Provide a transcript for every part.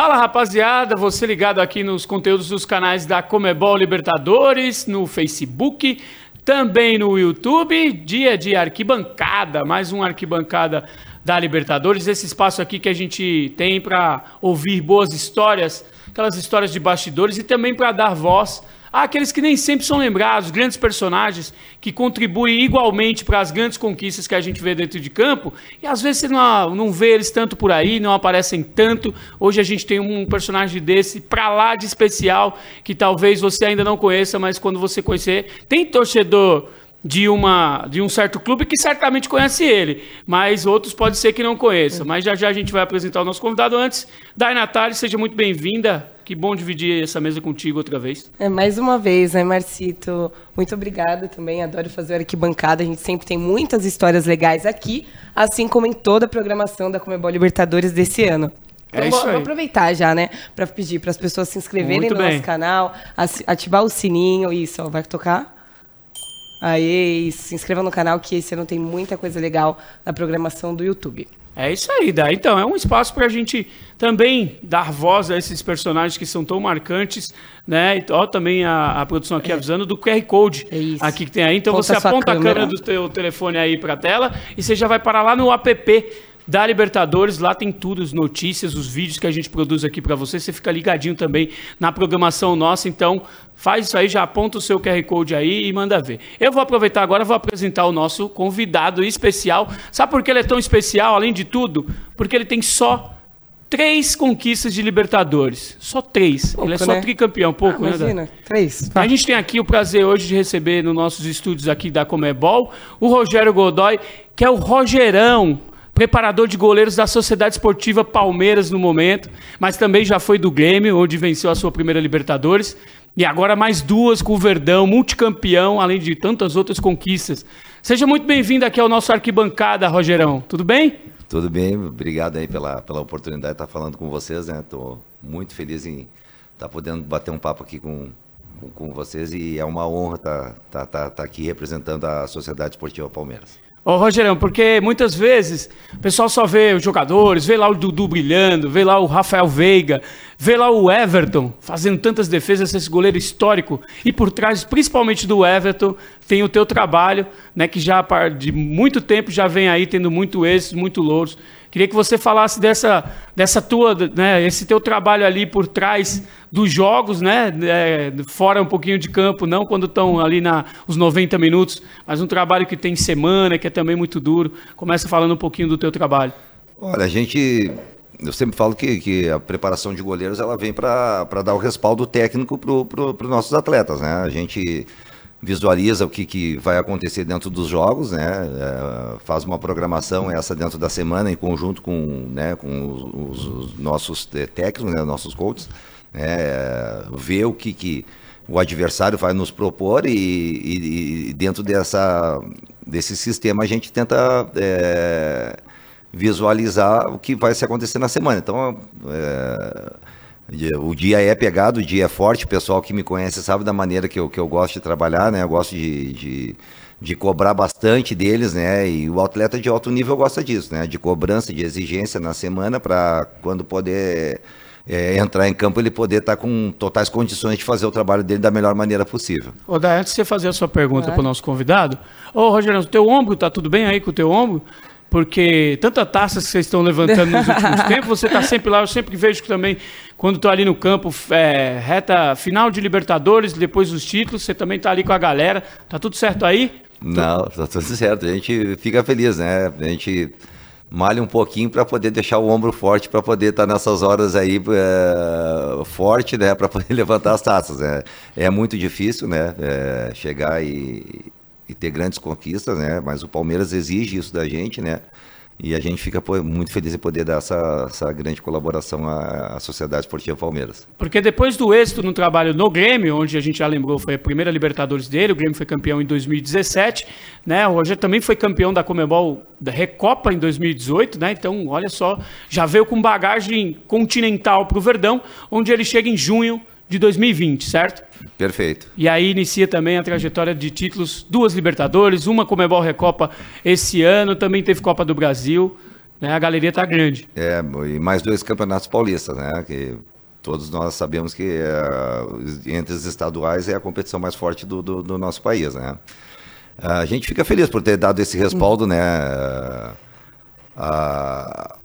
Fala rapaziada, você ligado aqui nos conteúdos dos canais da Comebol Libertadores, no Facebook, também no YouTube, dia de arquibancada, mais um arquibancada da Libertadores, esse espaço aqui que a gente tem para ouvir boas histórias, aquelas histórias de bastidores e também para dar voz Há aqueles que nem sempre são lembrados, grandes personagens que contribuem igualmente para as grandes conquistas que a gente vê dentro de campo, e às vezes você não, não vê eles tanto por aí, não aparecem tanto. Hoje a gente tem um personagem desse para lá de especial, que talvez você ainda não conheça, mas quando você conhecer, tem torcedor de, uma, de um certo clube que certamente conhece ele, mas outros pode ser que não conheça. Mas já já a gente vai apresentar o nosso convidado antes. Dai Natália, seja muito bem-vinda. Que bom dividir essa mesa contigo outra vez. É, mais uma vez, né, Marcito? Muito obrigada também. Adoro fazer o arquibancada. A gente sempre tem muitas histórias legais aqui, assim como em toda a programação da Comebol Libertadores desse ano. É então, isso vou, vou aproveitar já, né, para pedir para as pessoas se inscreverem Muito no bem. nosso canal, ativar o sininho, isso, ó, vai tocar? Aí, se inscreva no canal que esse ano tem muita coisa legal na programação do YouTube. É isso aí, Dá. Então, é um espaço para a gente também dar voz a esses personagens que são tão marcantes, né? E ó, também a, a produção aqui é. avisando do QR Code é aqui que tem aí. Então, você aponta a câmera do teu telefone aí para a tela e você já vai parar lá no app da Libertadores. Lá tem tudo, as notícias, os vídeos que a gente produz aqui para você. Você fica ligadinho também na programação nossa. Então, faz isso aí, já aponta o seu QR Code aí e manda ver. Eu vou aproveitar agora, vou apresentar o nosso convidado especial. Sabe por que ele é tão especial, além de tudo? Porque ele tem só três conquistas de Libertadores. Só três. Pouco, ele é só né? tricampeão, pouco, ah, imagina, né? Três. A gente tem aqui o prazer hoje de receber nos nossos estúdios aqui da Comebol o Rogério Godoy, que é o Rogerão preparador de goleiros da Sociedade Esportiva Palmeiras no momento, mas também já foi do Grêmio, onde venceu a sua primeira Libertadores. E agora mais duas com o Verdão, multicampeão, além de tantas outras conquistas. Seja muito bem-vindo aqui ao nosso arquibancada, Rogerão. Tudo bem? Tudo bem, obrigado aí pela, pela oportunidade de estar falando com vocês, né? Estou muito feliz em estar podendo bater um papo aqui com, com, com vocês e é uma honra estar, estar, estar, estar aqui representando a Sociedade Esportiva Palmeiras. Ô, Rogerão, porque muitas vezes o pessoal só vê os jogadores, vê lá o Dudu brilhando, vê lá o Rafael Veiga, vê lá o Everton fazendo tantas defesas, esse goleiro histórico. E por trás, principalmente do Everton, tem o teu trabalho, né, que já de muito tempo já vem aí tendo muito êxito, muito louros. Queria que você falasse dessa, dessa tua, né, esse teu trabalho ali por trás dos jogos, né, é, fora um pouquinho de campo, não quando estão ali na os 90 minutos, mas um trabalho que tem semana, que é também muito duro. Começa falando um pouquinho do teu trabalho. Olha, a gente eu sempre falo que, que a preparação de goleiros ela vem para dar o respaldo técnico para pro nossos atletas, né? A gente visualiza o que, que vai acontecer dentro dos jogos, né? É, faz uma programação essa dentro da semana em conjunto com, né, com os, os nossos é, técnicos, né, nossos coaches, né? ver o que, que o adversário vai nos propor e, e, e dentro dessa, desse sistema a gente tenta é, visualizar o que vai se acontecer na semana. Então, é, o dia é pegado, o dia é forte. O pessoal que me conhece sabe da maneira que eu, que eu gosto de trabalhar, né? Eu gosto de, de, de cobrar bastante deles, né? E o atleta de alto nível gosta disso, né? De cobrança, de exigência na semana para quando poder é, entrar em campo ele poder estar tá com totais condições de fazer o trabalho dele da melhor maneira possível. Ô, Dai, antes de você fazer a sua pergunta é. para o nosso convidado, ô Rogério, o teu ombro tá tudo bem aí com o teu ombro? Porque tanta taça que vocês estão levantando nos últimos tempos, você está sempre lá, eu sempre vejo que também, quando estou ali no campo, é, reta final de Libertadores, depois dos títulos, você também está ali com a galera, tá tudo certo aí? Não, tá tudo certo, a gente fica feliz, né? A gente malha um pouquinho para poder deixar o ombro forte, para poder estar tá nessas horas aí é, forte, né? Para poder levantar as taças, né? É muito difícil, né? É, chegar e e ter grandes conquistas, né? Mas o Palmeiras exige isso da gente, né? E a gente fica muito feliz em poder dar essa, essa grande colaboração à, à, Sociedade Esportiva Palmeiras. Porque depois do êxito no trabalho no Grêmio, onde a gente já lembrou foi a primeira Libertadores dele, o Grêmio foi campeão em 2017, né? O Rogério também foi campeão da Comebol da Recopa em 2018, né? Então, olha só, já veio com bagagem continental para o Verdão, onde ele chega em junho de 2020, certo? Perfeito. E aí inicia também a trajetória de títulos, duas Libertadores, uma Comebol Recopa esse ano, também teve Copa do Brasil. Né? A galeria está grande. É, e mais dois campeonatos paulistas, né? Que todos nós sabemos que é, entre os estaduais é a competição mais forte do, do, do, nosso país, né? A gente fica feliz por ter dado esse respaldo, né? A,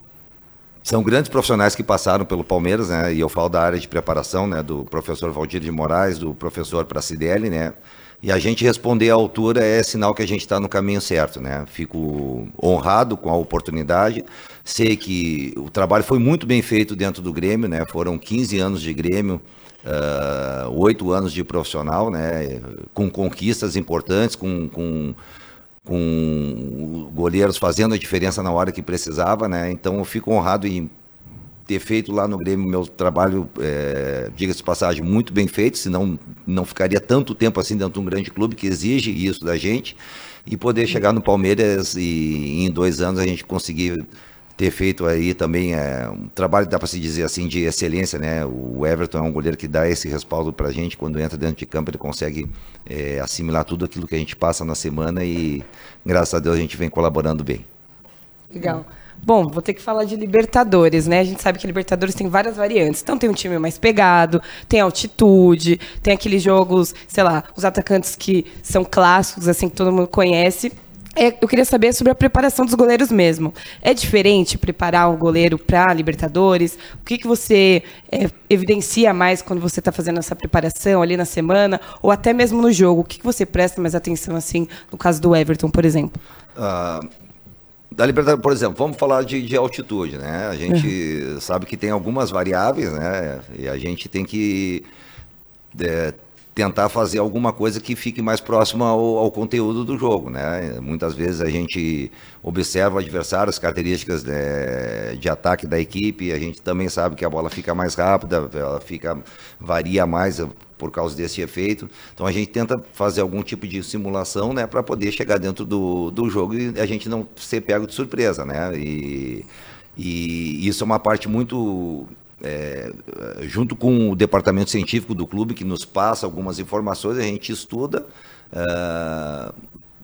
são grandes profissionais que passaram pelo Palmeiras, né? E eu falo da área de preparação, né? Do professor Valdir de Moraes, do professor Pracidelli, né? E a gente responder à altura é sinal que a gente está no caminho certo, né? Fico honrado com a oportunidade. Sei que o trabalho foi muito bem feito dentro do Grêmio, né? Foram 15 anos de Grêmio, ah, oito uh, anos de profissional, né? Com conquistas importantes, com, com, com goleiros fazendo a diferença na hora que precisava, né? Então eu fico honrado em ter feito lá no Grêmio meu trabalho, é, diga-se de passagem, muito bem feito, senão não ficaria tanto tempo assim dentro de um grande clube que exige isso da gente, e poder chegar no Palmeiras e em dois anos a gente conseguir ter feito aí também é, um trabalho, dá para se dizer assim, de excelência, né? O Everton é um goleiro que dá esse respaldo para a gente, quando entra dentro de campo ele consegue é, assimilar tudo aquilo que a gente passa na semana e graças a Deus a gente vem colaborando bem. Legal. Bom, vou ter que falar de Libertadores, né? A gente sabe que Libertadores tem várias variantes. Então tem um time mais pegado, tem altitude, tem aqueles jogos, sei lá, os atacantes que são clássicos, assim, que todo mundo conhece. É, eu queria saber sobre a preparação dos goleiros mesmo. É diferente preparar um goleiro para Libertadores? O que, que você é, evidencia mais quando você está fazendo essa preparação ali na semana? Ou até mesmo no jogo? O que, que você presta mais atenção, assim, no caso do Everton, por exemplo? Uh, da liberdade, por exemplo, vamos falar de, de altitude, né? A gente uhum. sabe que tem algumas variáveis, né? E a gente tem que é, tentar fazer alguma coisa que fique mais próxima ao, ao, conteúdo do jogo, né? Muitas vezes a gente observa o adversário, as características de, de, ataque da equipe, a gente também sabe que a bola fica mais rápida, ela fica varia mais por causa desse efeito. Então a gente tenta fazer algum tipo de simulação, né, para poder chegar dentro do, do jogo e a gente não ser pego de surpresa, né? E, e isso é uma parte muito é, junto com o departamento científico do clube que nos passa algumas informações, a gente estuda, uh,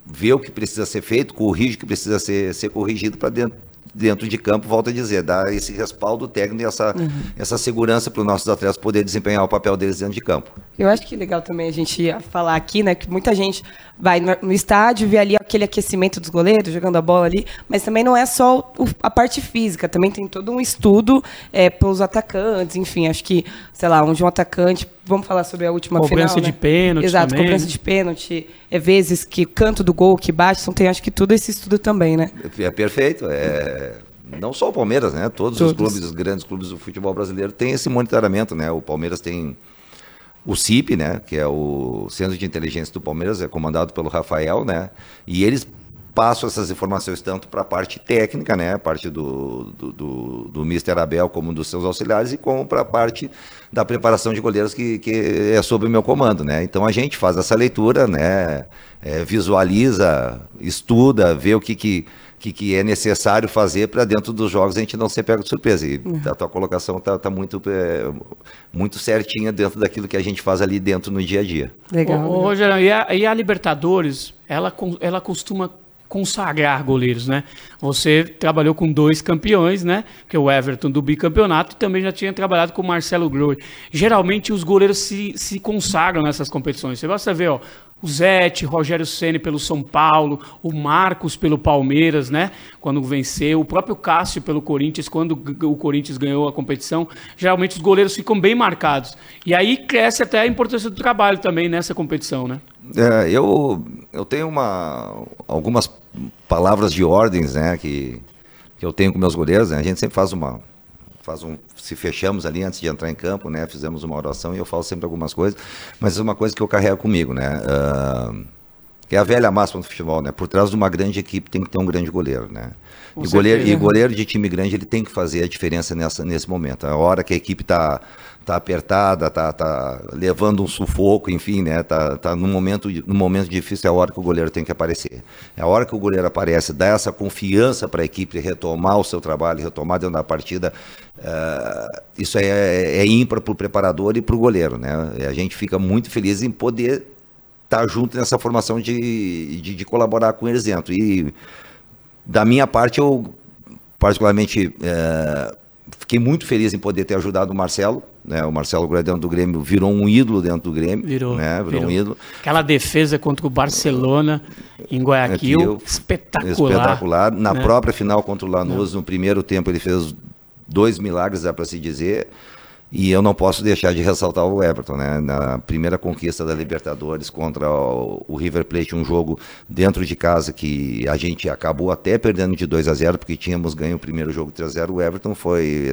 vê o que precisa ser feito, corrige o que precisa ser, ser corrigido para dentro dentro de campo, volta a dizer, dar esse respaldo técnico e essa, uhum. essa segurança para os nossos atletas poder desempenhar o papel deles dentro de campo. Eu acho que legal também a gente falar aqui, né, que muita gente vai no, estádio ver ali aquele aquecimento dos goleiros, jogando a bola ali, mas também não é só a parte física, também tem todo um estudo é, pelos atacantes, enfim, acho que, sei lá, onde um atacante, vamos falar sobre a última cobrança final, de né? pênalti Exato, também. cobrança de pênalti, é vezes que canto do gol que bate, então tem acho que tudo esse estudo também, né? É perfeito, é não só o Palmeiras, né? Todos, Todos, os clubes, os grandes clubes do futebol brasileiro têm esse monitoramento, né? O Palmeiras tem o CIP, né? Que é o Centro de Inteligência do Palmeiras, é comandado pelo Rafael, né? E eles passam essas informações tanto para a parte técnica, né? A parte do, do, do, do Mr. Abel como dos seus auxiliares e como para a parte da preparação de goleiros que, que é sob o meu comando, né? Então a gente faz essa leitura, né? É, visualiza, estuda, vê o que que que, que é necessário fazer para dentro dos jogos a gente não ser pego de surpresa. E uhum. a tua colocação está tá muito, é, muito certinha dentro daquilo que a gente faz ali dentro no dia a dia. Legal. Ô, ô, Rogério, e a, e a Libertadores, ela, ela costuma consagrar goleiros, né? Você trabalhou com dois campeões, né? Que é o Everton do bicampeonato e também já tinha trabalhado com o Marcelo Groi. Geralmente os goleiros se, se consagram nessas competições. Você basta ver, ó, o Zete, Rogério Ceni pelo São Paulo, o Marcos pelo Palmeiras, né? Quando venceu, o próprio Cássio pelo Corinthians, quando o Corinthians ganhou a competição. Geralmente os goleiros ficam bem marcados. E aí cresce até a importância do trabalho também nessa competição, né? É, eu, eu tenho uma, algumas palavras de ordens, né? Que, que eu tenho com meus goleiros, né? A gente sempre faz uma, faz um, se fechamos ali antes de entrar em campo, né? Fizemos uma oração e eu falo sempre algumas coisas, mas é uma coisa que eu carrego comigo, né? Uh, que é a velha máxima do futebol, né? Por trás de uma grande equipe tem que ter um grande goleiro, né? e goleiro, e goleiro de time grande ele tem que fazer a diferença nessa, nesse momento. A hora que a equipe está tá apertada, tá, tá levando um sufoco, enfim, né? Tá, tá num momento, num momento difícil, é a hora que o goleiro tem que aparecer. É a hora que o goleiro aparece, dá essa confiança para a equipe retomar o seu trabalho, retomar dentro da partida. Uh, isso é, é, é ímpar para o preparador e para o goleiro, né? A gente fica muito feliz em poder estar tá junto nessa formação de, de, de colaborar com eles dentro. E da minha parte, eu particularmente, é, fiquei muito feliz em poder ter ajudado o Marcelo. Né? O Marcelo Gradão do Grêmio virou um ídolo dentro do Grêmio. Virou, né? virou, virou. um ídolo. Aquela defesa contra o Barcelona em Guayaquil, Aqui, espetacular. Espetacular. Na né? própria final contra o Lanús, no primeiro tempo, ele fez dois milagres, dá para se dizer. E eu não posso deixar de ressaltar o Everton, né? Na primeira conquista da Libertadores contra o, River Plate, um jogo dentro de casa que a gente acabou até perdendo de 2 a 0 porque tínhamos ganho o primeiro jogo 3 a 0. O Everton foi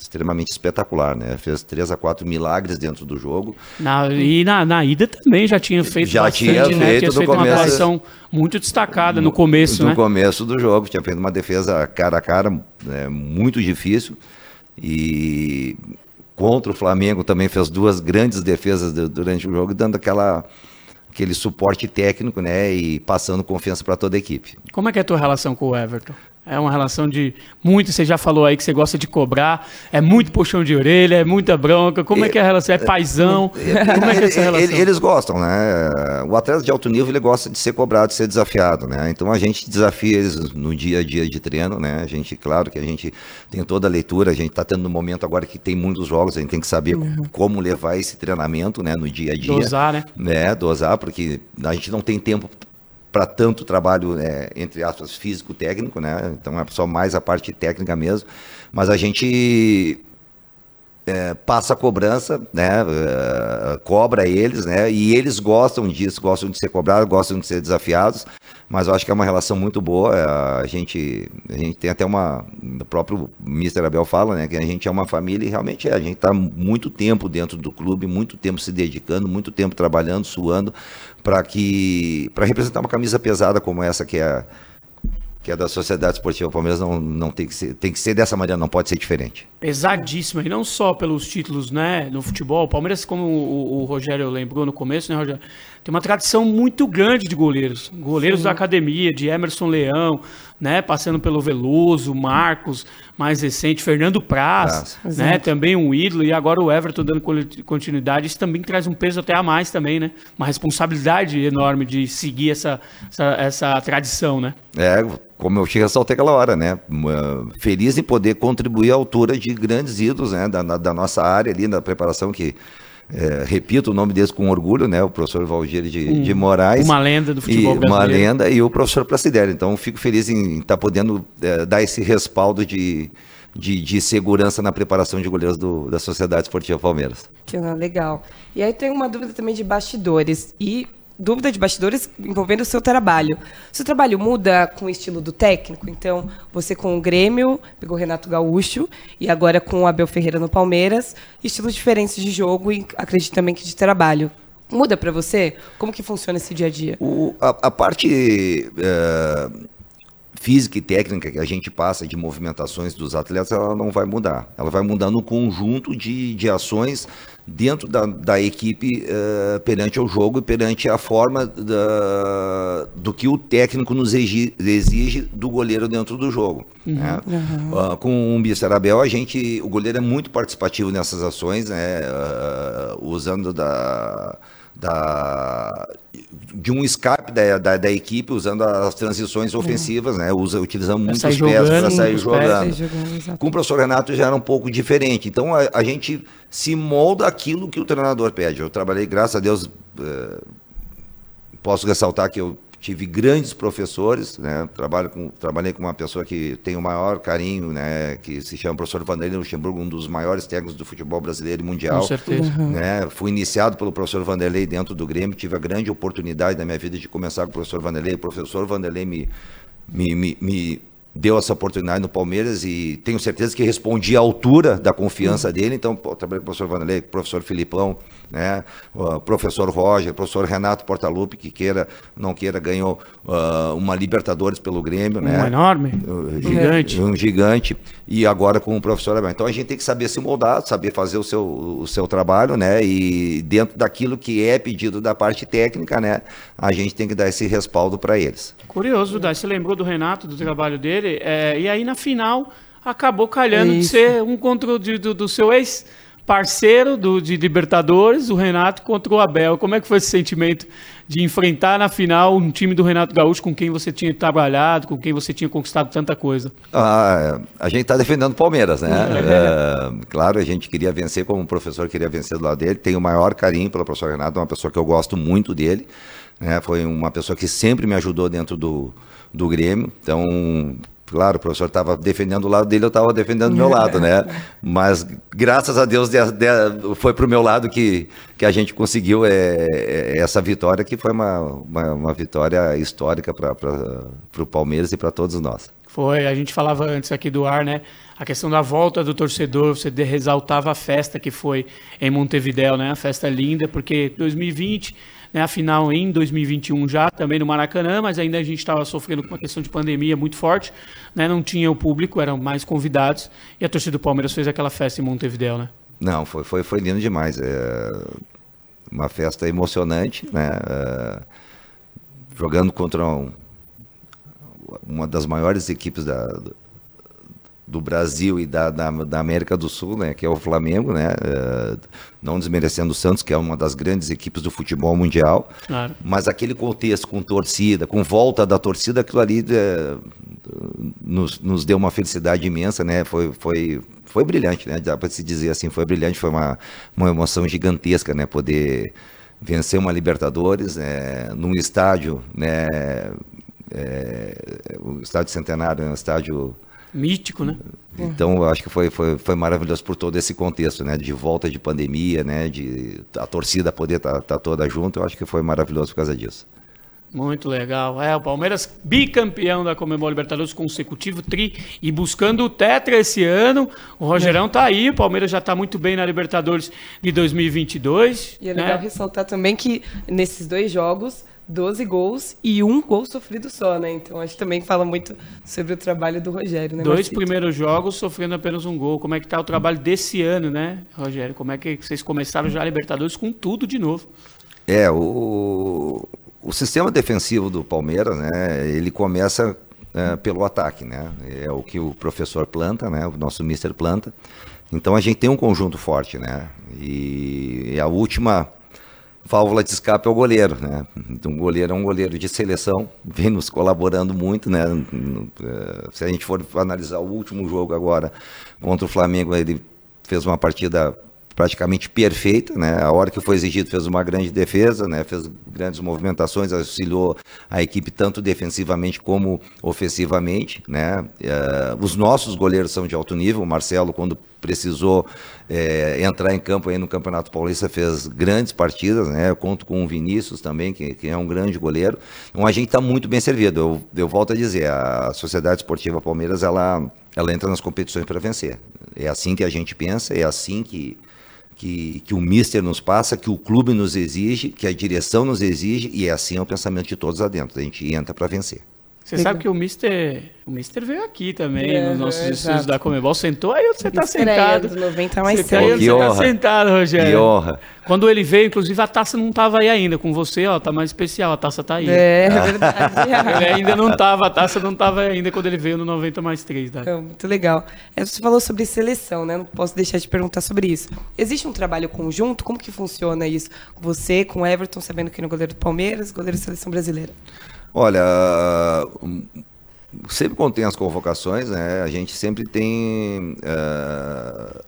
extremamente espetacular, né? Fez 3 a 4 milagres dentro do jogo. Na, e na, na ida também já tinha feito já bastante, tinha né? feito, tinha feito começo, uma atuação muito destacada no, no começo, no né? No começo do jogo, tinha feito uma defesa cara a cara, né? muito difícil. E contra o Flamengo também fez duas grandes defesas durante o jogo, dando aquela aquele suporte técnico, né, e passando confiança para toda a equipe. Como é que é a tua relação com o Everton? É uma relação de muito, você já falou aí que você gosta de cobrar, é muito puxão de orelha, é muita bronca. Como é que é a relação? É paisão? Como é que é essa relação? Eles gostam, né? O atleta de alto nível ele gosta de ser cobrado, de ser desafiado, né? Então a gente desafia eles no dia a dia de treino, né? A gente, claro que a gente tem toda a leitura, a gente está tendo um momento agora que tem muitos jogos, a gente tem que saber uhum. como levar esse treinamento, né? No dia a dia. Dosar, né? né? Dosar, porque a gente não tem tempo para tanto trabalho, é, entre aspas, físico-técnico, né? Então é só mais a parte técnica mesmo. Mas a gente é, passa a cobrança, né? É, cobra eles, né? E eles gostam disso, gostam de ser cobrados, gostam de ser desafiados. Mas eu acho que é uma relação muito boa. É, a gente, a gente tem até uma. O próprio Mr. Abel fala, né? Que a gente é uma família e realmente é. A gente está muito tempo dentro do clube, muito tempo se dedicando, muito tempo trabalhando, suando para que para representar uma camisa pesada como essa que é que é da Sociedade Esportiva Palmeiras não, não tem que ser tem que ser dessa maneira não pode ser diferente. Pesadíssima e não só pelos títulos né no futebol. O Palmeiras como o, o, Rogério lembrou no começo né Rogério tem uma tradição muito grande de goleiros. Goleiros Sim. da academia de Emerson Leão né passando pelo Veloso Marcos mais recente, Fernando Praz, né, também um ídolo, e agora o Everton dando continuidade, isso também traz um peso até a mais também, né? Uma responsabilidade enorme de seguir essa, essa, essa tradição, né? É, como eu te ressaltei aquela hora, né? Feliz em poder contribuir à altura de grandes ídolos né? da, da nossa área ali, na preparação que é, repito o nome deles com orgulho, né? O professor Valdir de, um, de Moraes. Uma lenda do futebol e, brasileiro. Uma lenda e o professor Placidelli. Então, fico feliz em estar tá podendo é, dar esse respaldo de, de, de, segurança na preparação de goleiros do, da Sociedade Esportiva Palmeiras. Que legal. E aí tem uma dúvida também de bastidores. E dúvida de bastidores envolvendo o seu trabalho. O seu trabalho muda com o estilo do técnico? Então, você com o Grêmio, pegou o Renato Gaúcho, e agora com o Abel Ferreira no Palmeiras, estilos diferentes de jogo e acredito também que de trabalho. Muda para você? Como que funciona esse dia a dia? O, a, a, parte é, física e técnica que a gente passa de movimentações dos atletas, ela não vai mudar. Ela vai mudar no conjunto de, de ações dentro da, da equipe uh, perante o jogo e perante a forma da, do que o técnico nos exige, exige, do goleiro dentro do jogo. Uhum. Né? Uhum. Uh, com o Mr. Abel, a gente, o goleiro é muito participativo nessas ações, né? Uh, usando da da, de um escape da, da, da, equipe usando as transições ofensivas, né? Usa, utilizando muitos pés para sair jogando. jogando Com o professor Renato já era um pouco diferente. Então a, a, gente se molda aquilo que o treinador pede. Eu trabalhei, graças a Deus, eh, posso ressaltar que eu tive grandes professores, né? Trabalho com, trabalhei com uma pessoa que tem o maior carinho, né? Que se chama professor Vanderlei Luxemburgo, um dos maiores técnicos do futebol brasileiro e mundial. Com certeza. Uhum. Né? Fui iniciado pelo professor Vanderlei dentro do Grêmio, tive a grande oportunidade na minha vida de começar com o professor Vanderlei. O professor Vanderlei me, me, me, me deu essa oportunidade no Palmeiras e tenho certeza que respondi à altura da confiança uhum. dele. Então, trabalhei com o professor Vanderlei, com o professor Filipão, né? O professor Roger, professor Renato Portaluppi, que queira, não queira, ganhou uh, uma Libertadores pelo Grêmio, um né? enorme, uh, gigante. Um gigante. E agora com o professor Abel. Então a gente tem que saber se moldar, saber fazer o seu, o seu trabalho, né? E dentro daquilo que é pedido da parte técnica, né? A gente tem que dar esse respaldo para eles. Curioso, Dai, você lembrou do Renato, do trabalho dele, é, e aí na final acabou calhando de ser um contra do, do seu ex parceiro do, de Libertadores, o Renato, contra o Abel. Como é que foi esse sentimento de enfrentar na final um time do Renato Gaúcho com quem você tinha trabalhado, com quem você tinha conquistado tanta coisa? Ah, a gente está defendendo o Palmeiras, né? é, claro, a gente queria vencer como o professor queria vencer do lado dele. Tenho o maior carinho pelo professor Renato, é uma pessoa que eu gosto muito dele. Né? Foi uma pessoa que sempre me ajudou dentro do, do Grêmio. Então, Claro, o professor estava defendendo o lado dele, eu estava defendendo o meu lado, né? Mas graças a Deus de, de, foi para o meu lado que, que a gente conseguiu é, é, essa vitória, que foi uma, uma, uma vitória histórica para o Palmeiras e para todos nós. Foi, a gente falava antes aqui do ar, né? A questão da volta do torcedor, você ressaltava a festa que foi em Montevidéu, né? A festa linda, porque 2020 né, a final em 2021 já, também no Maracanã, mas ainda a gente estava sofrendo com uma questão de pandemia muito forte, né, não tinha o público, eram mais convidados, e a torcida do Palmeiras fez aquela festa em Montevideo, né? Não, foi, foi, foi lindo demais. É uma festa emocionante, né? É, jogando contra um, uma das maiores equipes da, do Brasil e da, da, da, América do Sul, né, que é o Flamengo, né, uh, não desmerecendo o Santos, que é uma das grandes equipes do futebol mundial, claro. mas aquele contexto com torcida, com volta da torcida, aquilo ali uh, nos, nos deu uma felicidade imensa, né, foi, foi, foi brilhante, né, dá para se dizer assim, foi brilhante, foi uma, uma emoção gigantesca, né, poder vencer uma Libertadores né, num estádio, né, é, o estádio centenário, é um estádio mítico, né? Então, eu acho que foi, foi, foi maravilhoso por todo esse contexto, né? De volta de pandemia, né? De a torcida poder estar tá, tá toda junto, eu acho que foi maravilhoso por causa disso. Muito legal. É, o Palmeiras bicampeão da Comembol Libertadores consecutivo, tri, e buscando o Tetra esse ano. O Rogerão é. tá aí, o Palmeiras já está muito bem na Libertadores de 2022. E é legal né? ressaltar também que nesses dois jogos 12 gols e um gol sofrido só, né? Então acho que também fala muito sobre o trabalho do Rogério, né? Dois Marcito? primeiros jogos sofrendo apenas um gol. Como é que tá o trabalho desse ano, né, Rogério? Como é que vocês começaram já a Libertadores com tudo de novo? É, o, o sistema defensivo do Palmeiras, né? Ele começa é, pelo ataque, né? É o que o professor planta, né? O nosso mister planta. Então a gente tem um conjunto forte, né? E a última válvula de escape é o goleiro, né? O goleiro é um goleiro de seleção, vem nos colaborando muito, né? É, se a gente for analisar o último jogo agora contra o Flamengo, ele fez uma partida praticamente perfeita, né? A hora que foi exigido fez uma grande defesa, né? Fez grandes movimentações, auxiliou a equipe tanto defensivamente como ofensivamente, né? Uh, os nossos goleiros são de alto nível. O Marcelo, quando precisou é, entrar em campo aí no Campeonato Paulista, fez grandes partidas, né? Eu conto com o Vinícius também, que, que é um grande goleiro. Então a gente está muito bem servido. Eu, eu volto a dizer, a Sociedade Esportiva Palmeiras, ela, ela entra nas competições para vencer. É assim que a gente pensa, é assim que que, que o Mister nos passa, que o clube nos exige, que a direção nos exige, e é assim é o pensamento de todos lá dentro. A gente entra para vencer. Você sabe que o Mister, o Mister veio aqui também, é, nos nossos é, estúdios da Comebol. Sentou aí você está sentado. 90 mais você tá aí, você tá sentado, Rogério. Que honra. Quando ele veio, inclusive, a taça não estava aí ainda. Com você, ó, tá mais especial, a taça tá aí. É, é verdade. ele ainda não estava, a taça não estava ainda quando ele veio no 90 mais 3. Tá? Então, muito legal. É, você falou sobre seleção, né? Não posso deixar de perguntar sobre isso. Existe um trabalho conjunto? Como que funciona isso? Você, com o Everton, sabendo que no goleiro do Palmeiras, goleiro da seleção brasileira. Olha, sempre quando tem as convocações, né, a gente sempre tem. Uh,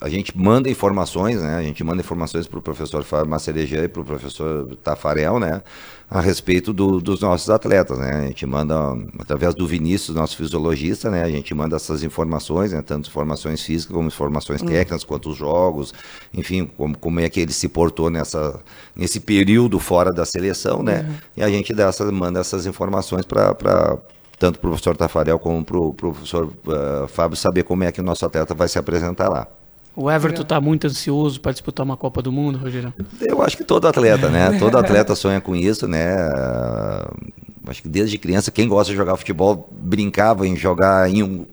a gente manda informações, né? A gente manda informações para o professor Macereja e para o professor Tafarel, né? A respeito do, dos nossos atletas, né? A gente manda, através do Vinícius, nosso fisiologista, né? A gente manda essas informações, né? Tanto informações físicas como informações uhum. técnicas, quanto os jogos, enfim, como, como é que ele se portou nessa, nesse período fora da seleção, né? Uhum. E a gente dá manda essas informações para tanto para o professor Tafarel como para o professor uh, Fábio saber como é que o nosso atleta vai se apresentar lá. O Everton está muito ansioso para disputar uma Copa do Mundo, Rogério? Eu acho que todo atleta, né? Todo atleta sonha com isso, né? Acho que desde criança, quem gosta de jogar futebol brincava em jogar em um.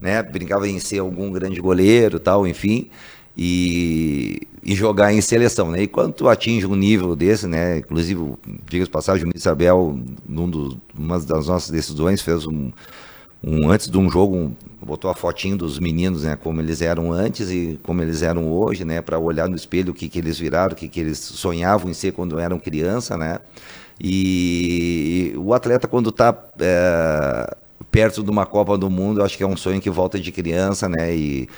Né? Brincava em ser algum grande goleiro tal, enfim. E, e jogar em seleção, né? E quando tu atinge um nível desse, né? Inclusive, diga-se passagem, o Ministro Abel, num dos, uma das nossas decisões, fez um um antes de um jogo, um, botou a fotinho dos meninos, né, como eles eram antes e como eles eram hoje, né, para olhar no espelho o que, que eles viraram, o que, que eles sonhavam em ser quando eram criança, né. E, e o atleta quando está é, perto de uma Copa do Mundo, acho que é um sonho que volta de criança, né, e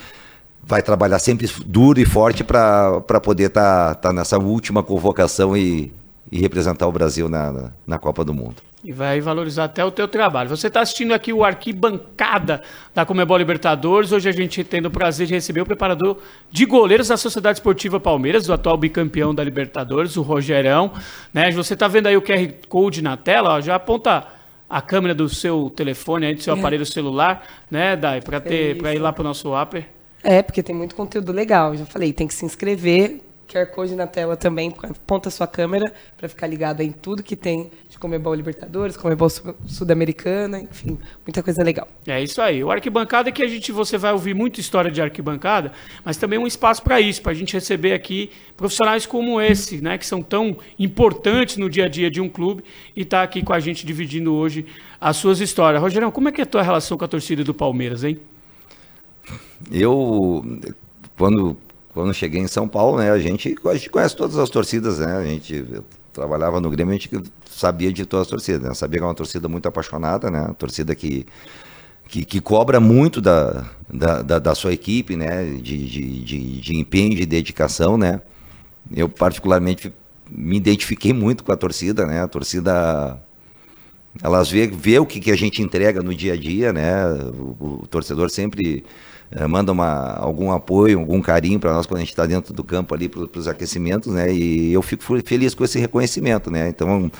vai trabalhar sempre duro e forte para poder estar tá, tá nessa última convocação e, e representar o Brasil na, na Copa do Mundo. E vai valorizar até o teu trabalho. Você está assistindo aqui o Arquibancada da Comebol Libertadores. Hoje a gente tem o prazer de receber o preparador de goleiros da Sociedade Esportiva Palmeiras, o atual bicampeão da Libertadores, o Rogerão. Né? Você está vendo aí o QR Code na tela, ó, já aponta a câmera do seu telefone, aí, do seu é. aparelho celular, né, Dai, para ter, é ir lá para o nosso Upper. É, porque tem muito conteúdo legal. Já falei, tem que se inscrever, QR Code na tela também, aponta a sua câmera para ficar ligado em tudo que tem de Comebol Libertadores, Comebol Sul-Americana, enfim, muita coisa legal. É isso aí. O arquibancada é que a gente você vai ouvir muita história de arquibancada, mas também um espaço para isso, para a gente receber aqui profissionais como esse, né, que são tão importantes no dia a dia de um clube e tá aqui com a gente dividindo hoje as suas histórias. Rogerão, como é que é a tua relação com a torcida do Palmeiras, hein? Eu quando quando cheguei em São Paulo, né, a gente, a gente conhece todas as torcidas, né? A gente trabalhava no Grêmio, a gente sabia de todas as torcidas, né? Sabia que é uma torcida muito apaixonada, né? Uma torcida que, que, que cobra muito da, da, da, da, sua equipe, né? De, de, de, de empenho, de dedicação, né? Eu, particularmente, me identifiquei muito com a torcida, né? A torcida elas vê, vê o que, que a gente entrega no dia a dia, né? O, o torcedor sempre é, manda uma, algum apoio, algum carinho para nós quando a gente está dentro do campo ali para os aquecimentos, né? E eu fico feliz com esse reconhecimento, né? Então,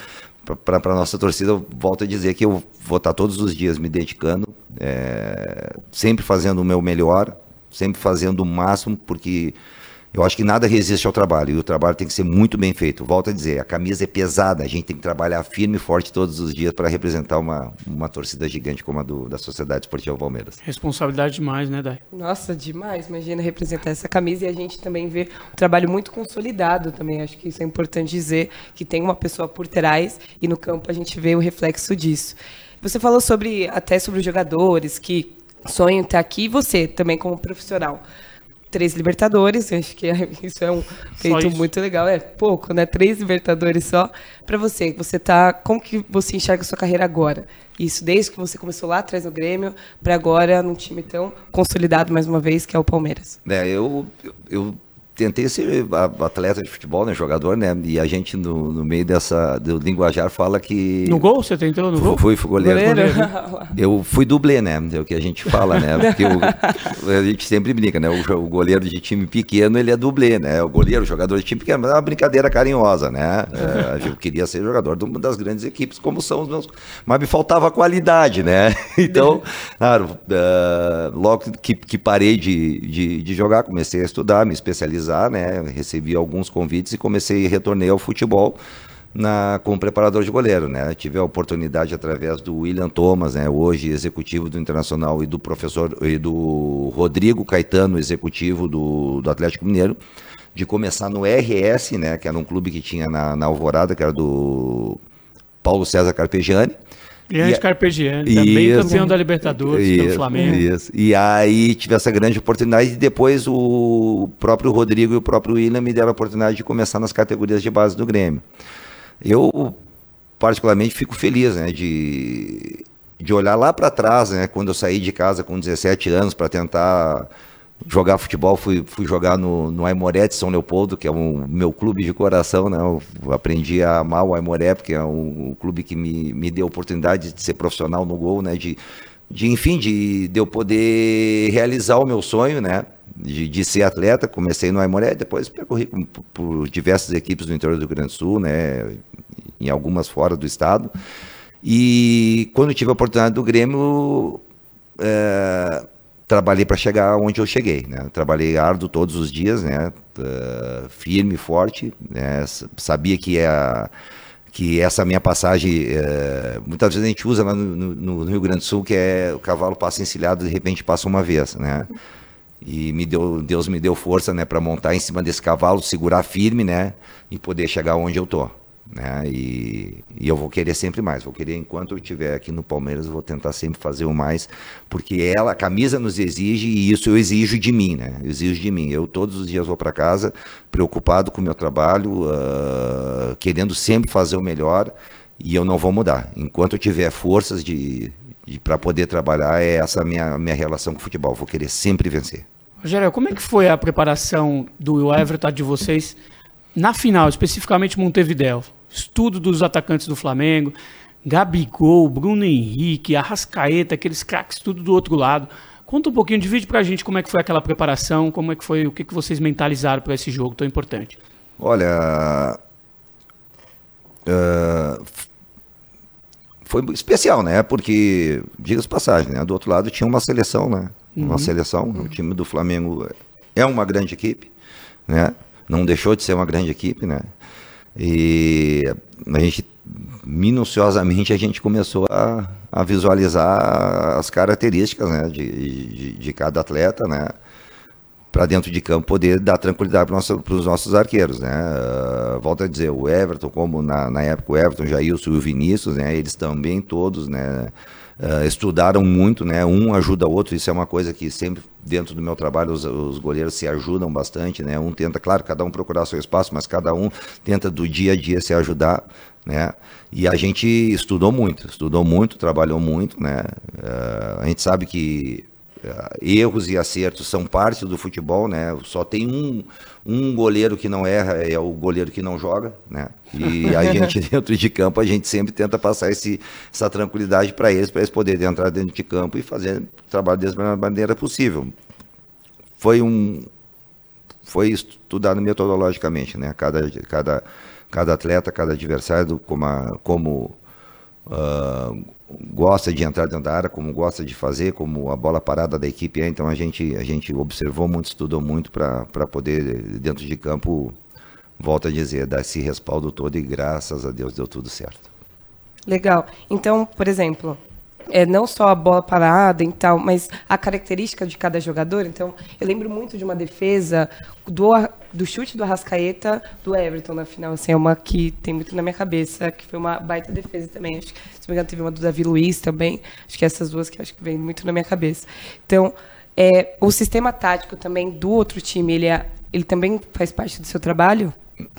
para a nossa torcida, eu volto a dizer que eu vou estar tá todos os dias me dedicando, é, sempre fazendo o meu melhor, sempre fazendo o máximo, porque eu acho que nada resiste ao trabalho e o trabalho tem que ser muito bem feito. Volto a dizer, a camisa é pesada, a gente tem que trabalhar firme e forte todos os dias para representar uma, uma torcida gigante como a do, da Sociedade Esportiva Palmeiras. Responsabilidade demais, né, Dai? Nossa, demais. Imagina representar essa camisa e a gente também vê um trabalho muito consolidado também. Acho que isso é importante dizer, que tem uma pessoa por trás e no campo a gente vê o reflexo disso. Você falou sobre até sobre os jogadores que sonham estar aqui e você também como profissional três Libertadores, acho que é, isso é um feito muito legal. É pouco, né? Três Libertadores só. Para você, você tá. Como que você enxerga a sua carreira agora? Isso desde que você começou lá atrás no Grêmio, para agora num time tão consolidado mais uma vez, que é o Palmeiras. É, eu, eu tentei ser atleta de futebol, né, jogador, né? E a gente no, no meio dessa do linguajar fala que No gol você tentou no gol? Fui, fui goleiro. goleiro. Eu fui dublê, né? É o que a gente fala, né? Porque o, a gente sempre brinca, né? O, o, goleiro de time pequeno, ele é dublê, né? O goleiro, o jogador de time pequeno, é uma brincadeira carinhosa, né? É, eu queria ser jogador de uma das grandes equipes, como são os meus, mas me faltava qualidade, né? Então, claro, uh, logo que, que parei de, de, de jogar, comecei a estudar, me especializar finalizar, né, recebi alguns convites e comecei retornei ao futebol na como preparador de goleiro, né? Tive a oportunidade através do William Thomas, né, hoje executivo do Internacional e do professor e do Rodrigo Caetano, executivo do, do Atlético Mineiro, de começar no RS, né, que era um clube que tinha na, na Alvorada, que era do Paulo César Carpegiani Grande Carpegiani, também isso, campeão da Libertadores isso, pelo Flamengo. Isso. E aí tive essa grande oportunidade e depois o próprio Rodrigo e o próprio William me deram a oportunidade de começar nas categorias de base do Grêmio. Eu particularmente fico feliz, né, de, de olhar lá para trás, né, quando eu saí de casa com 17 anos para tentar jogar futebol, fui, fui jogar no, no Aimoré de São Leopoldo, que é o meu clube de coração, né? Eu aprendi a amar o Aimoré, porque é um, um, clube que me, me deu a oportunidade de ser profissional no gol, né? De, de enfim, de, de eu poder realizar o meu sonho, né? De, de ser atleta, comecei no Aimoré, depois percorri por, por diversas equipes do interior do Rio Grande do Sul, né? Em algumas fora do estado. E quando tive a oportunidade do Grêmio, é, trabalhei para chegar onde eu cheguei, né? Trabalhei árduo todos os dias, né? Uh, firme, forte, né? Sabia que é que essa minha passagem, uh, muitas vezes a gente usa lá no, no, no, Rio Grande do Sul, que é o cavalo passa encilhado de repente passa uma vez, né? E me deu, Deus me deu força, né, para montar em cima desse cavalo, segurar firme, né, e poder chegar onde eu tô. Né? E, e, eu vou querer sempre mais. Vou querer, enquanto eu estiver aqui no Palmeiras, eu vou tentar sempre fazer o mais, porque ela, a camisa nos exige e isso eu exijo de mim, né? Eu exijo de mim. Eu todos os dias vou para casa preocupado com o meu trabalho, uh, querendo sempre fazer o melhor e eu não vou mudar. Enquanto eu tiver forças de, de para poder trabalhar, é essa minha minha relação com o futebol. Vou querer sempre vencer. Rogério, como é que foi a preparação do Everton de vocês na final, especificamente Montevideo? Estudo dos atacantes do Flamengo, Gabigol, Bruno Henrique, Arrascaeta, aqueles craques tudo do outro lado. Conta um pouquinho, divide pra gente como é que foi aquela preparação, como é que foi, o que, que vocês mentalizaram para esse jogo tão importante. Olha, uh, foi especial, né? Porque, diga-se passagem, né? Do outro lado tinha uma seleção, né? Uma uhum. seleção, uhum. o time do Flamengo é uma grande equipe, né? Não deixou de ser uma grande equipe, né? E a gente, minuciosamente, a gente começou a, a visualizar as características né, de, de, de cada atleta, né? para dentro de campo poder dar tranquilidade para nosso, os nossos arqueiros, né? Uh, volto a dizer, o Everton, como na, na época o Everton, o Jailson e o Vinícius, né? Eles também todos, né? Uh, estudaram muito, né? Um ajuda o outro, isso é uma coisa que sempre dentro do meu trabalho os, os, goleiros se ajudam bastante, né? Um tenta, claro, cada um procurar seu espaço, mas cada um tenta do dia a dia se ajudar, né? E a gente estudou muito, estudou muito, trabalhou muito, né? Uh, a gente sabe que erros e acertos são parte do futebol, né? Só tem um um goleiro que não erra é o goleiro que não joga, né? E a gente dentro de campo a gente sempre tenta passar esse, essa tranquilidade para eles, para eles poderem entrar dentro de campo e fazer o trabalho deles da melhor maneira possível. Foi um foi estudado metodologicamente, né? Cada cada cada atleta, cada adversário como a, como uh, gosta de entrar dentro da área, como gosta de fazer, como a bola parada da equipe é. Então a gente, a gente observou muito, estudou muito para poder, dentro de campo, volta a dizer, dar esse respaldo todo e graças a Deus deu tudo certo. Legal. Então, por exemplo, é, não só a bola parada e tal, mas a característica de cada jogador. Então, eu lembro muito de uma defesa do, do chute do Arrascaeta do Everton na final. Assim, é uma que tem muito na minha cabeça, que foi uma baita defesa também. Acho que, se não me engano, teve uma do Davi Luiz também. Acho que essas duas que acho que vem muito na minha cabeça. Então, é, o sistema tático também do outro time, ele, é, ele também faz parte do seu trabalho?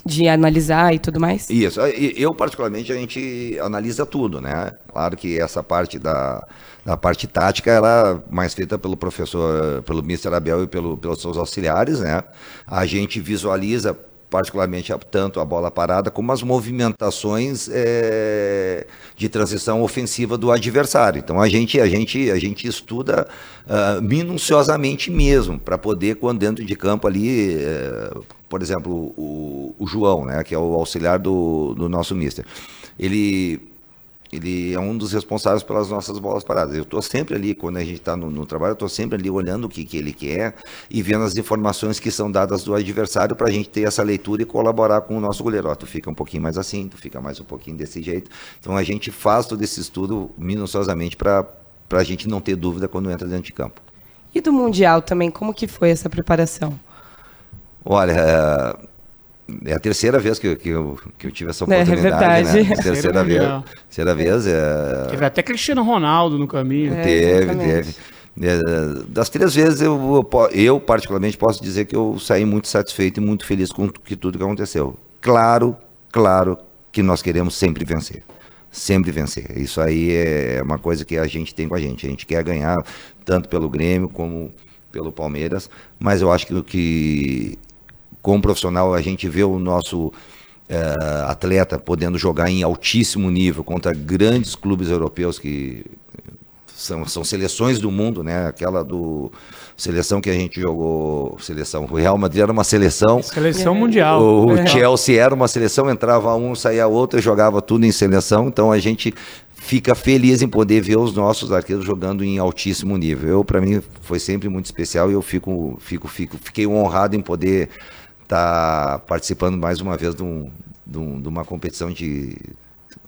De analisar e tudo mais? Isso. Eu, particularmente, a gente analisa tudo, né? Claro que essa parte da, da parte tática, ela é mais feita pelo professor, pelo Mr. Abel e pelo, pelos seus auxiliares, né? A gente visualiza particularmente tanto a bola parada como as movimentações é, de transição ofensiva do adversário. Então a gente a gente a gente estuda uh, minuciosamente mesmo para poder quando dentro de campo ali uh, por exemplo, o, o, João, né, que é o auxiliar do, do nosso mister, ele, ele é um dos responsáveis pelas nossas bolas paradas. Eu estou sempre ali, quando a gente está no, no, trabalho, eu estou sempre ali olhando o que, que ele quer e vendo as informações que são dadas do adversário para a gente ter essa leitura e colaborar com o nosso goleiro. Ó, tu fica um pouquinho mais assim, tu fica mais um pouquinho desse jeito. Então a gente faz todo esse estudo minuciosamente para a gente não ter dúvida quando entra dentro de campo. E do Mundial também, como que foi essa preparação? Olha, é, é a terceira vez que, que, eu, que eu tive essa oportunidade. É, é verdade. Né? Terceira vez. Terceira vez. É... Teve até Cristiano Ronaldo no caminho. É, teve, teve. É, das três vezes, eu, eu, particularmente posso dizer que eu saí muito satisfeito e muito feliz com que tudo que aconteceu. Claro, claro que nós queremos sempre vencer. Sempre vencer. Isso aí é uma coisa que a gente tem com a gente. A gente quer ganhar tanto pelo Grêmio como pelo Palmeiras, mas eu acho que, que como profissional, a gente vê o nosso é, atleta podendo jogar em altíssimo nível contra grandes clubes europeus que são, são seleções do mundo, né? Aquela do seleção que a gente jogou, seleção, o Real Madrid era uma seleção. Seleção mundial. O, o Chelsea era uma seleção, entrava um, saía outro, jogava tudo em seleção. Então a gente fica feliz em poder ver os nossos arqueiros jogando em altíssimo nível. Eu para mim foi sempre muito especial e eu fico, fico, fico, fiquei honrado em poder está participando mais uma vez de, um, de, um, de, uma competição de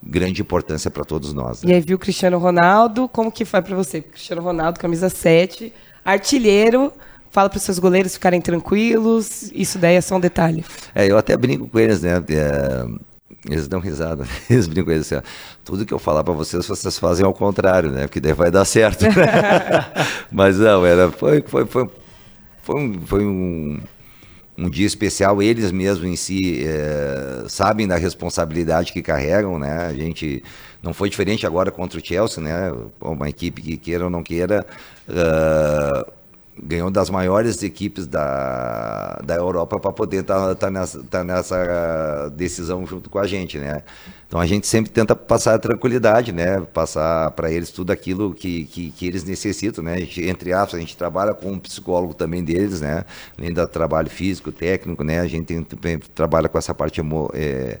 grande importância para todos nós. Né? E aí viu o Cristiano Ronaldo, como que foi para você? Cristiano Ronaldo, camisa 7, artilheiro, fala para os seus goleiros ficarem tranquilos, isso daí é só um detalhe. É, eu até brinco com eles, né? É, Eles dão risada, eles brincam assim, tudo que eu falar para vocês, vocês fazem ao contrário, né? Porque daí vai dar certo. Mas não, era, foi, foi, foi, foi um, foi um, um dia especial. Eles mesmos em si é, sabem da responsabilidade que carregam, né? A gente não foi diferente agora contra o Chelsea, né? Uma equipe que queira ou não queira. Uh, ganhou das maiores equipes da, da Europa para poder estar tá, tá nessa, tá nessa decisão junto com a gente, né? Então a gente sempre tenta passar a tranquilidade, né? Passar para eles tudo aquilo que, que, que, eles necessitam, né? Gente, entre aspas, a gente trabalha com um psicólogo também deles, né? Além do trabalho físico, técnico, né? A gente tem, trabalha com essa parte emo, é,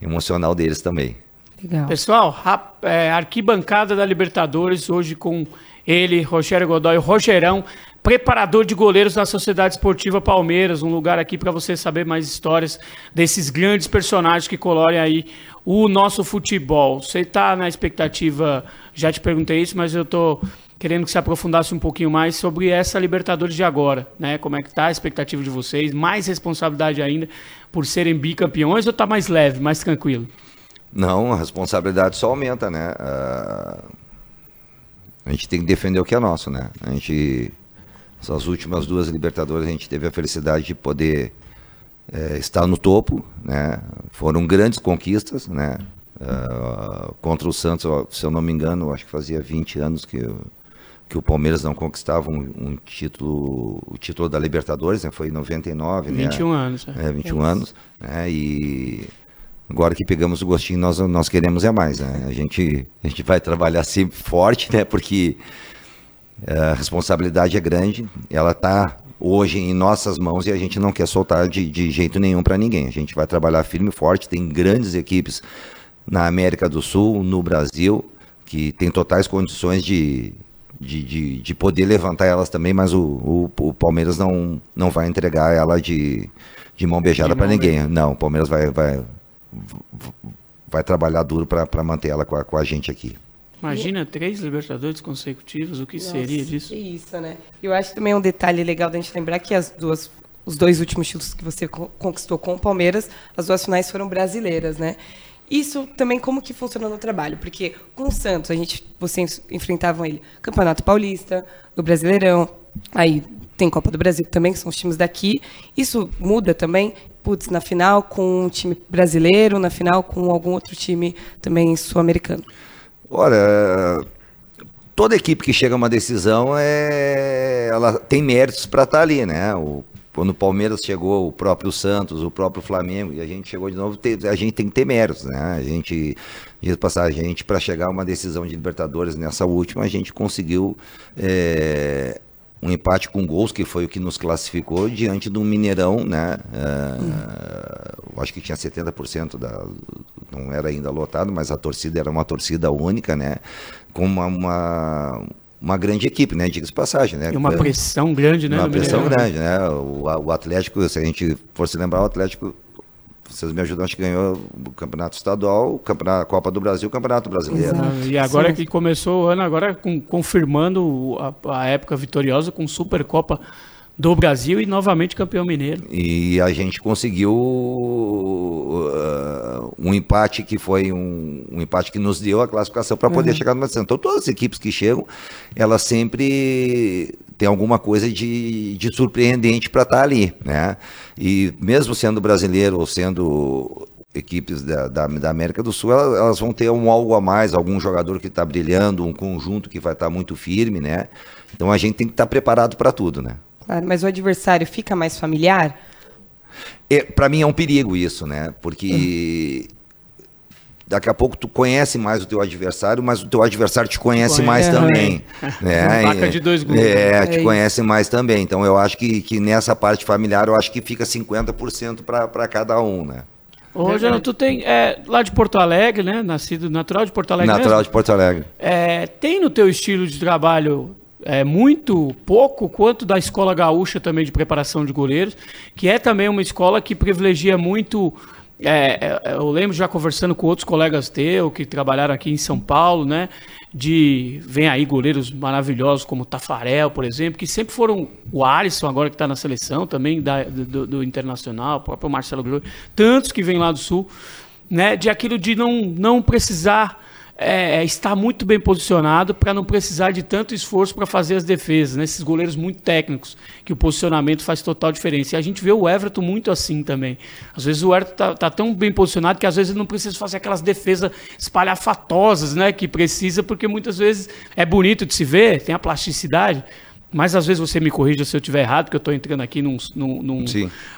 emocional deles também. Legal. Pessoal, a, é, arquibancada da Libertadores hoje com ele, Rogério Godoy, Rogerão, preparador de goleiros da Sociedade Esportiva Palmeiras, um lugar aqui para você saber mais histórias desses grandes personagens que colorem aí o nosso futebol. Você está na expectativa, já te perguntei isso, mas eu estou querendo que você aprofundasse um pouquinho mais sobre essa Libertadores de agora, né? Como é que está a expectativa de vocês? Mais responsabilidade ainda por serem bicampeões ou está mais leve, mais tranquilo? Não, a responsabilidade só aumenta, né? Uh a gente tem que defender o que é nosso, né? A gente, essas últimas duas Libertadores, a gente teve a felicidade de poder é, estar no topo, né? Foram grandes conquistas, né? Uh, contra o Santos, se eu não me engano, acho que fazia 20 anos que, que o Palmeiras não conquistava um, um título, o título da Libertadores, né? Foi em 99, 21 né? anos. É, é 21 é anos, né? E Agora que pegamos o gostinho, nós, nós queremos é mais. Né? A, gente, a gente vai trabalhar sempre forte, né? porque a responsabilidade é grande, ela está hoje em nossas mãos e a gente não quer soltar de, de jeito nenhum para ninguém. A gente vai trabalhar firme e forte, tem grandes equipes na América do Sul, no Brasil, que tem totais condições de, de, de, de poder levantar elas também, mas o, o, o, Palmeiras não, não vai entregar ela de, de mão beijada para ninguém. Não, o Palmeiras vai, vai, vai trabalhar duro para manter ela com a, com a gente aqui. Imagina três Libertadores consecutivos, o que Nossa, seria disso? É isso, né? Eu acho também um detalhe legal da gente lembrar que as duas, os dois últimos títulos que você conquistou com o Palmeiras, as duas finais foram brasileiras, né? Isso também como que funciona no trabalho, porque com o Santos a gente, vocês enfrentavam ele Campeonato Paulista, no Brasileirão, aí tem Copa do Brasil também, que são os times daqui. Isso muda também? Putz, na final com um time brasileiro, na final com algum outro time também sul-americano? Olha, toda equipe que chega a uma decisão é, ela tem méritos para estar tá ali, né? O, quando o Palmeiras chegou, o próprio Santos, o próprio Flamengo, e a gente chegou de novo, a gente tem que ter méritos, né? A gente, de passagem, a gente para chegar a uma decisão de Libertadores nessa última, a gente conseguiu é, um empate com gols, que foi o que nos classificou, diante do Mineirão, né? É, acho que tinha 70% da. Não era ainda lotado, mas a torcida era uma torcida única, né? Com uma, uma uma grande equipe, né? Diga-se passagem, né? E uma pressão grande, né? Uma pressão grande, né? O, o, Atlético, se a gente for se lembrar, o Atlético vocês me ajudam, acho que ganhou o Campeonato Estadual, o campeonato, a Copa do Brasil o Campeonato Brasileiro. Exato. E agora Sim. que começou o ano, agora com, confirmando a, a, época vitoriosa com Supercopa do Brasil e novamente campeão mineiro. E a gente conseguiu uh, um empate que foi um, um, empate que nos deu a classificação para poder uhum. chegar no decisão. Então todas as equipes que chegam, elas sempre têm alguma coisa de, de surpreendente para estar tá ali, né? E mesmo sendo brasileiro ou sendo equipes da, da, da, América do Sul, elas, elas, vão ter um algo a mais, algum jogador que está brilhando, um conjunto que vai estar tá muito firme, né? Então a gente tem que estar tá preparado para tudo, né? Claro, mas o adversário fica mais familiar? É, para mim é um perigo isso, né? Porque hum. Daqui a pouco tu conhece mais o teu adversário, mas o teu adversário te conhece, mais também. né? Uma de dois grupos. É, é, te isso. conhece mais também. Então eu acho que, que nessa parte familiar, eu acho que fica 50% para cada um, né? Ô, Jano, tu tem é, lá de Porto Alegre, né? Nascido natural de Porto Alegre. Natural mesmo? de Porto Alegre. É, tem no teu estilo de trabalho é, muito pouco quanto da escola gaúcha também de preparação de goleiros, que é também uma escola que privilegia muito. É, é eu lembro já conversando com outros colegas teus que trabalharam aqui em São Paulo, né? De vem aí goleiros maravilhosos como Tafarel, por exemplo, que sempre foram o Alisson, agora que está na seleção também da, do, do, Internacional, o próprio Marcelo Groi, tantos que vêm lá do Sul né? De aquilo de não, não precisar é, é estar muito bem posicionado para não precisar de tanto esforço para fazer as defesas, né? esses goleiros muito técnicos, que o posicionamento faz total diferença. E a gente vê o Everton muito assim também. Às vezes o Everton está tá tão bem posicionado que às vezes ele não precisa fazer aquelas defesas espalhafatosas né? que precisa, porque muitas vezes é bonito de se ver, tem a plasticidade, mas às vezes você me corrija se eu estiver errado, porque eu estou entrando aqui num, num, num,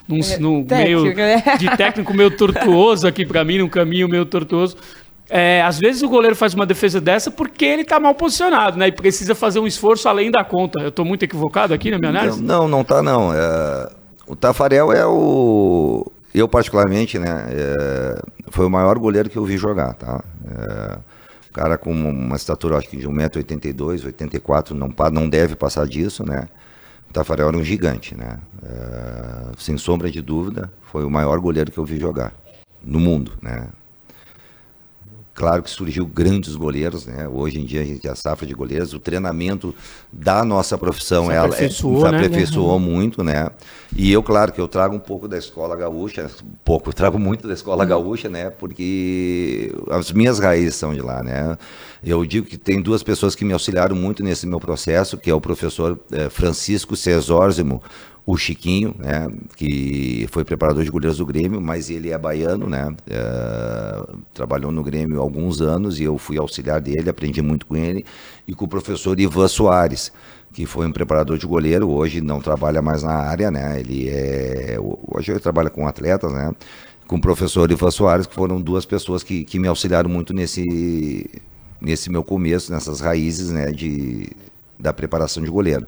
num, num meio né? de técnico meio tortuoso aqui para mim, num caminho meio tortuoso. É, às vezes o goleiro faz uma defesa dessa porque ele está mal posicionado, né? E precisa fazer um esforço além da conta. Eu estou muito equivocado aqui na minha análise? Não, não está não. É, o Tafarel é o. Eu, particularmente, né? É, foi o maior goleiro que eu vi jogar, tá? É, cara com uma estatura, acho que de 1,82m, 84 não, não deve passar disso, né? O Tafarel era um gigante, né? É, sem sombra de dúvida, foi o maior goleiro que eu vi jogar no mundo, né? Claro que surgiu grandes goleiros, né? Hoje em dia a gente tem a safra de goleiros, o treinamento da nossa profissão se ela aperfeiçoou, é, se aperfeiçoou né? muito, né? E eu, claro, que eu trago um pouco da escola gaúcha, pouco, eu trago muito da escola gaúcha, né? Porque as minhas raízes são de lá, né? Eu digo que tem duas pessoas que me auxiliaram muito nesse meu processo, que é o professor eh, Francisco Cesorzimo, o Chiquinho, né, que foi preparador de goleiros do Grêmio, mas ele é baiano, né, é, trabalhou no Grêmio há alguns anos e eu fui auxiliar dele, aprendi muito com ele, e com o professor Ivan Soares, que foi um preparador de goleiro, hoje não trabalha mais na área, né, ele é, hoje ele trabalha com atletas, né, com o professor Ivan Soares, que foram duas pessoas que, que me auxiliaram muito nesse, nesse meu começo, nessas raízes, né, de, da preparação de goleiro.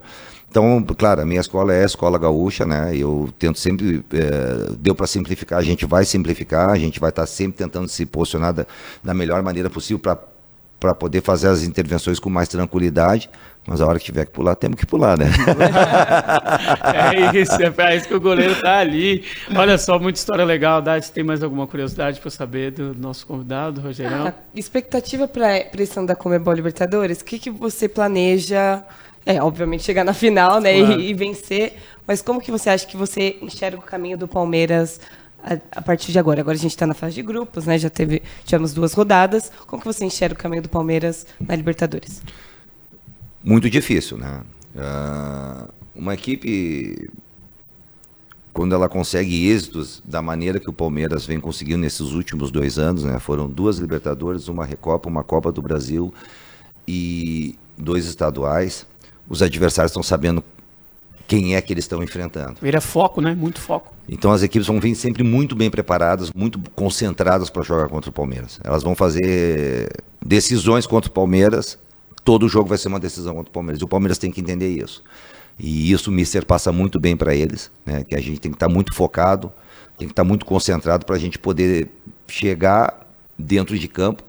Então, claro, a minha escola é a escola gaúcha, né? Eu tento sempre, é, deu para simplificar, a gente vai simplificar, a gente vai estar tá sempre tentando se posicionar da, da melhor maneira possível para poder fazer as intervenções com mais tranquilidade. Mas a hora que tiver que pular, temos que pular, né? é isso, é para isso que o goleiro está ali. Olha só, muita história legal. Dade, tem mais alguma curiosidade para saber do nosso convidado, Rogerão? Ah, expectativa para a pressão da Comebol Libertadores? O que, que você planeja? É, obviamente chegar na final, né, claro. e, e, vencer. Mas como que você acha que você enxerga o caminho do Palmeiras a, a partir de agora? Agora a gente está na fase de grupos, né? Já teve, tivemos duas rodadas. Como que você enxerga o caminho do Palmeiras na Libertadores? Muito difícil, né? Uh, uma equipe quando ela consegue êxitos da maneira que o Palmeiras vem conseguindo nesses últimos dois anos, né? Foram duas Libertadores, uma Recopa, uma Copa do Brasil e dois estaduais os adversários estão sabendo quem é que eles estão enfrentando. Vira foco, né? Muito foco. Então as equipes vão vir sempre muito bem preparadas, muito concentradas para jogar contra o Palmeiras. Elas vão fazer decisões contra o Palmeiras. Todo jogo vai ser uma decisão contra o Palmeiras. E o Palmeiras tem que entender isso. E isso o Mister passa muito bem para eles, né? Que a gente tem que estar tá muito focado, tem que estar tá muito concentrado para a gente poder chegar dentro de campo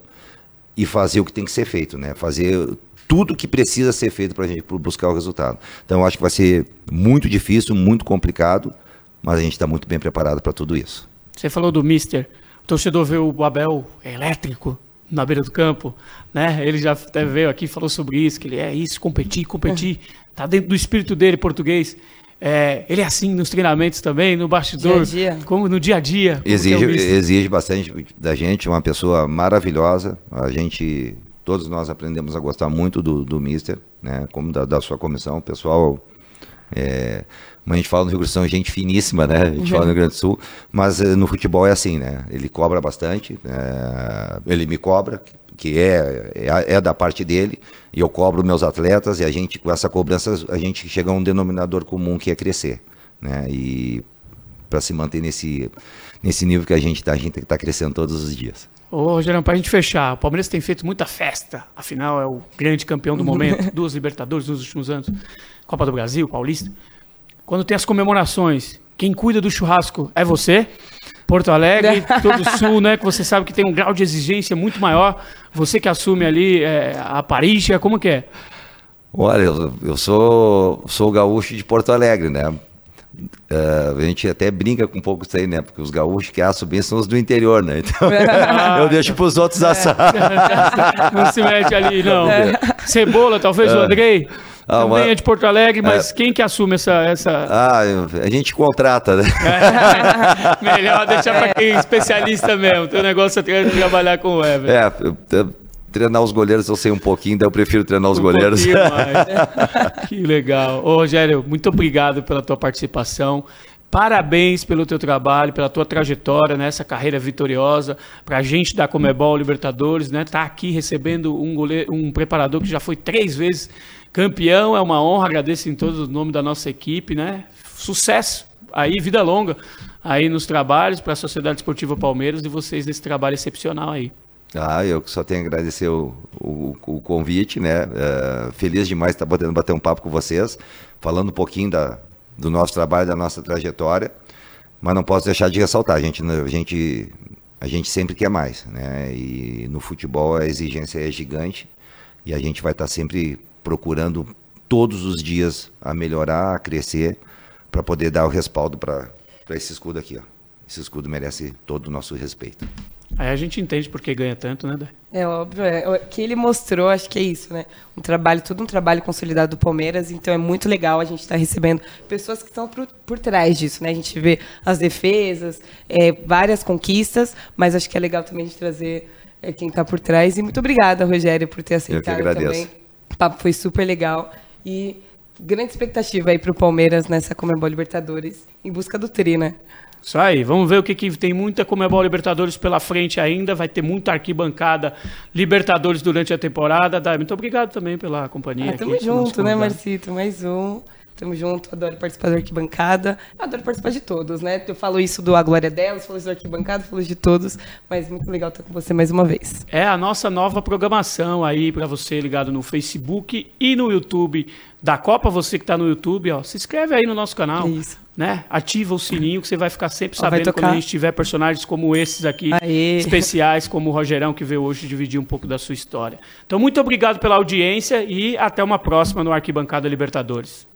e fazer o que tem que ser feito, né? Fazer tudo que precisa ser feito para a gente buscar o resultado. Então, eu acho que vai ser muito difícil, muito complicado, mas a gente está muito bem preparado para tudo isso. Você falou do Mister. O torcedor vê o Abel elétrico na beira do campo, né? Ele já até veio aqui e falou sobre isso, que ele é isso, competir, competir. Está dentro do espírito dele, português. É, ele é assim nos treinamentos também, no bastidor, dia -dia. como no dia a dia. Exige, é exige bastante da gente, uma pessoa maravilhosa. A gente Todos nós aprendemos a gostar muito do, do Mister, né? Como da, da sua comissão. O pessoal, é, a gente fala no Rio Grande do Sul, gente finíssima, né? A gente uhum. fala no Rio Grande do Sul. Mas é, no futebol é assim, né? Ele cobra bastante, é, ele me cobra, que é, é, é, da parte dele, e eu cobro meus atletas, e a gente, com essa cobrança, a gente chega a um denominador comum que é crescer, né? E para se manter nesse, nesse nível que a gente está, a gente tem que tá crescendo todos os dias. Ô, Rogerão, para a gente fechar, o Palmeiras tem feito muita festa, afinal é o grande campeão do momento, duas Libertadores nos últimos anos, Copa do Brasil, Paulista. Quando tem as comemorações, quem cuida do churrasco é você? Porto Alegre, todo o sul, né? Que você sabe que tem um grau de exigência muito maior. Você que assume ali é, a Paris, como que é? Olha, eu, eu sou, sou gaúcho de Porto Alegre, né? Uh, a gente até brinca com um pouco isso aí, né? Porque os gaúchos que assam bem são os do interior, né? Então eu deixo para os outros assar. não se mete ali, não. É. Cebola, talvez o é. Andrei. Ah, Também uma... é de Porto Alegre, mas é... quem que assume essa, essa... Ah, a gente contrata, né? É, melhor deixar para quem é especialista mesmo. Teu negócio é trabalhar com o Ever. É, treinar os goleiros eu sei um pouquinho, daí eu prefiro treinar os um goleiros. que legal. Ô, Rogério, muito obrigado pela tua participação. Parabéns pelo teu trabalho, pela tua trajetória nessa né? carreira vitoriosa. Para a gente da Comebol Libertadores, né? Tá aqui recebendo um, goleiro, um preparador que já foi três vezes campeão. É uma honra. Agradeço em todos os nomes da nossa equipe, né? Sucesso aí, vida longa aí nos trabalhos para a Sociedade Esportiva Palmeiras e vocês nesse trabalho excepcional aí. Ah, eu só tenho a agradecer o, o, o convite, né? Uh, feliz demais estar podendo bater um papo com vocês, falando um pouquinho da, do nosso trabalho, da nossa trajetória, mas não posso deixar de ressaltar, a gente, a gente, a gente sempre quer mais, né? E no futebol a exigência é gigante e a gente vai estar sempre procurando todos os dias a melhorar, a crescer, para poder dar o respaldo para esse escudo aqui, ó. Esse escudo merece todo o nosso respeito. Aí a gente entende por que ganha tanto, né, Dai? É óbvio, é. O que ele mostrou, acho que é isso, né? Um trabalho, todo um trabalho consolidado do Palmeiras, então é muito legal a gente estar tá recebendo pessoas que estão por, por trás disso, né? A gente vê as defesas, é, várias conquistas, mas acho que é legal também a gente trazer é, quem está por trás. E muito obrigada, Rogério, por ter aceitado também. O papo foi super legal. E grande expectativa aí para o Palmeiras nessa Comebol Libertadores, em busca do tri, né? Isso aí, vamos ver o que, que tem muita Comebol Libertadores pela frente ainda, vai ter muita arquibancada Libertadores durante a temporada. Muito obrigado também pela companhia. Ah, tamo aqui, junto, né, Marcito? Mais um. Tamo junto, adoro participar da arquibancada. Adoro participar de todos, né? Eu falo isso do A Glória Delas, falo isso do arquibancada, falo de todos, mas muito legal estar com você mais uma vez. É a nossa nova programação aí para você ligado no Facebook e no YouTube da Copa. Você que está no YouTube, ó, se inscreve aí no nosso canal. Isso. Né? Ativa o sininho que você vai ficar sempre sabendo quando a gente tiver personagens como esses aqui, Aê. especiais, como o Rogerão, que veio hoje dividir um pouco da sua história. Então, muito obrigado pela audiência e até uma próxima no Arquibancada Libertadores.